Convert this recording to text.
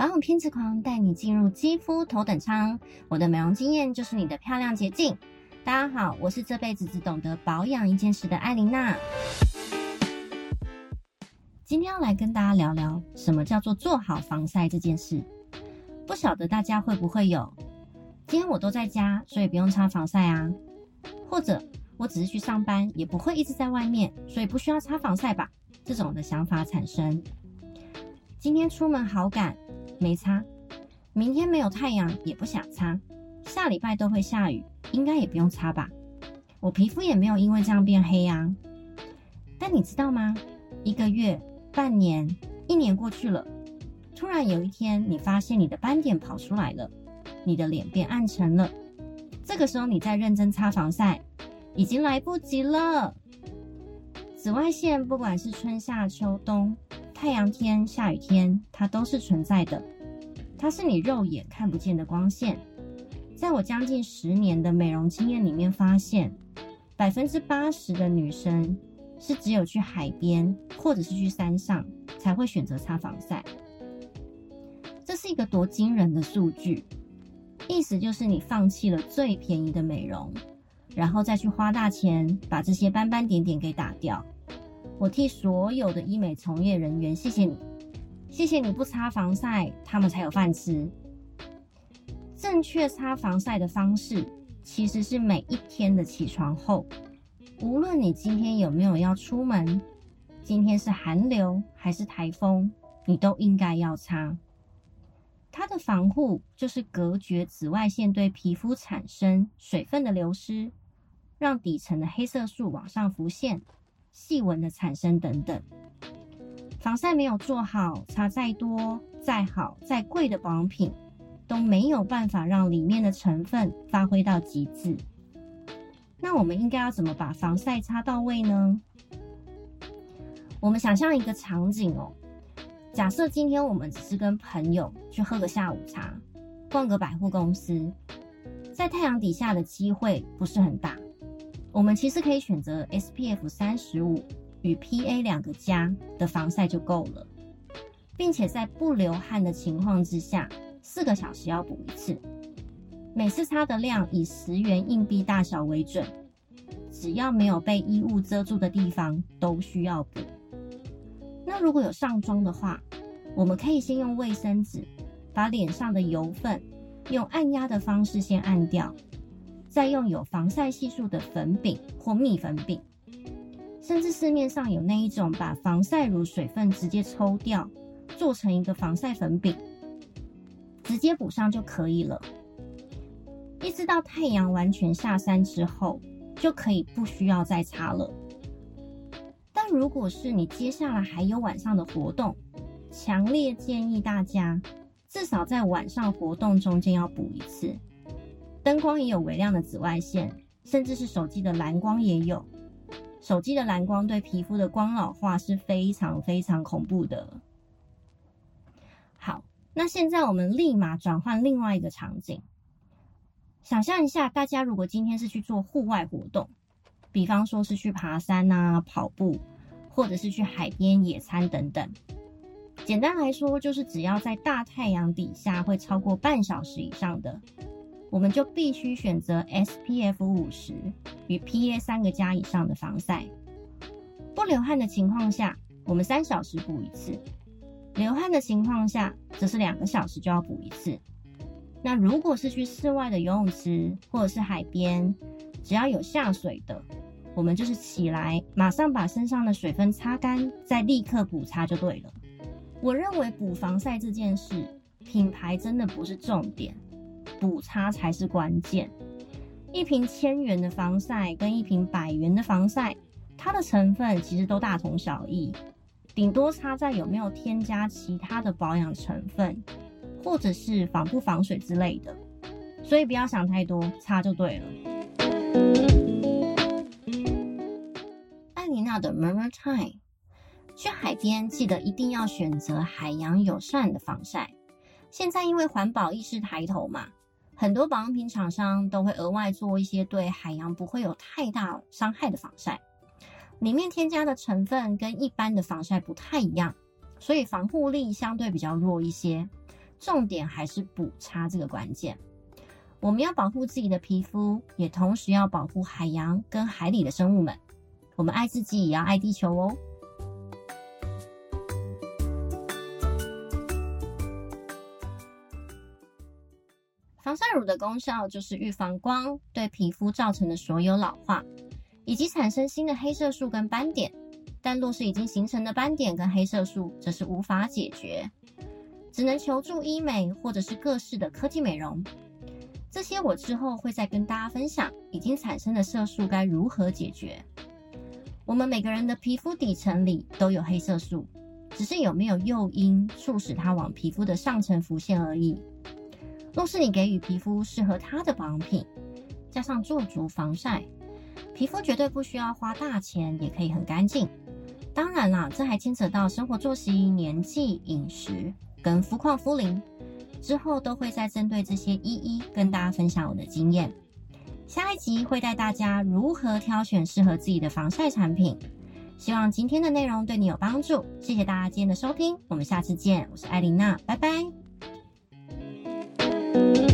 保养偏执狂带你进入肌肤头等舱，我的美容经验就是你的漂亮捷径。大家好，我是这辈子只懂得保养一件事的艾琳娜。今天要来跟大家聊聊什么叫做做好防晒这件事。不晓得大家会不会有，今天我都在家，所以不用擦防晒啊。或者我只是去上班，也不会一直在外面，所以不需要擦防晒吧？这种的想法产生。今天出门好赶，没擦；明天没有太阳，也不想擦。下礼拜都会下雨，应该也不用擦吧？我皮肤也没有因为这样变黑啊。但你知道吗？一个月、半年、一年过去了，突然有一天，你发现你的斑点跑出来了，你的脸变暗沉了。这个时候，你再认真擦防晒，已经来不及了。紫外线不管是春夏秋冬，太阳天、下雨天，它都是存在的。它是你肉眼看不见的光线。在我将近十年的美容经验里面，发现百分之八十的女生是只有去海边或者是去山上才会选择擦防晒。这是一个多惊人的数据！意思就是你放弃了最便宜的美容，然后再去花大钱把这些斑斑点点给打掉。我替所有的医美从业人员谢谢你，谢谢你不擦防晒，他们才有饭吃。正确擦防晒的方式，其实是每一天的起床后，无论你今天有没有要出门，今天是寒流还是台风，你都应该要擦。它的防护就是隔绝紫外线对皮肤产生水分的流失，让底层的黑色素往上浮现，细纹的产生等等。防晒没有做好，擦再多、再好、再贵的保养品，都没有办法让里面的成分发挥到极致。那我们应该要怎么把防晒擦到位呢？我们想象一个场景哦。假设今天我们只是跟朋友去喝个下午茶，逛个百货公司，在太阳底下的机会不是很大。我们其实可以选择 SPF 三十五与 PA 两个加的防晒就够了，并且在不流汗的情况之下，四个小时要补一次，每次擦的量以十元硬币大小为准，只要没有被衣物遮住的地方都需要补。那如果有上妆的话，我们可以先用卫生纸把脸上的油分用按压的方式先按掉，再用有防晒系数的粉饼或蜜粉饼，甚至市面上有那一种把防晒乳水分直接抽掉，做成一个防晒粉饼，直接补上就可以了。一直到太阳完全下山之后，就可以不需要再擦了。但如果是你接下来还有晚上的活动，强烈建议大家至少在晚上活动中间要补一次。灯光也有微量的紫外线，甚至是手机的蓝光也有。手机的蓝光对皮肤的光老化是非常非常恐怖的。好，那现在我们立马转换另外一个场景，想象一下，大家如果今天是去做户外活动，比方说是去爬山啊、跑步。或者是去海边野餐等等，简单来说就是只要在大太阳底下会超过半小时以上的，我们就必须选择 SPF 五十与 PA 三个加以上的防晒。不流汗的情况下，我们三小时补一次；流汗的情况下，则是两个小时就要补一次。那如果是去室外的游泳池或者是海边，只要有下水的。我们就是起来，马上把身上的水分擦干，再立刻补擦就对了。我认为补防晒这件事，品牌真的不是重点，补擦才是关键。一瓶千元的防晒跟一瓶百元的防晒，它的成分其实都大同小异，顶多差在有没有添加其他的保养成分，或者是防不防水之类的。所以不要想太多，擦就对了。艾琳娜的 Murmur Time，去海边记得一定要选择海洋友善的防晒。现在因为环保意识抬头嘛，很多保养品厂商都会额外做一些对海洋不会有太大伤害的防晒，里面添加的成分跟一般的防晒不太一样，所以防护力相对比较弱一些。重点还是补差这个关键。我们要保护自己的皮肤，也同时要保护海洋跟海里的生物们。我们爱自己，也要爱地球哦。防晒乳的功效就是预防光对皮肤造成的所有老化，以及产生新的黑色素跟斑点。但若是已经形成的斑点跟黑色素，则是无法解决，只能求助医美或者是各式的科技美容。这些我之后会再跟大家分享，已经产生的色素该如何解决。我们每个人的皮肤底层里都有黑色素，只是有没有诱因促使它往皮肤的上层浮现而已。若是你给予皮肤适合它的保养品，加上做足防晒，皮肤绝对不需要花大钱也可以很干净。当然啦，这还牵扯到生活作息、年纪、饮食跟肤况、肤龄。之后都会再针对这些一一跟大家分享我的经验。下一集会带大家如何挑选适合自己的防晒产品。希望今天的内容对你有帮助，谢谢大家今天的收听，我们下次见，我是艾琳娜，拜拜。Thank you.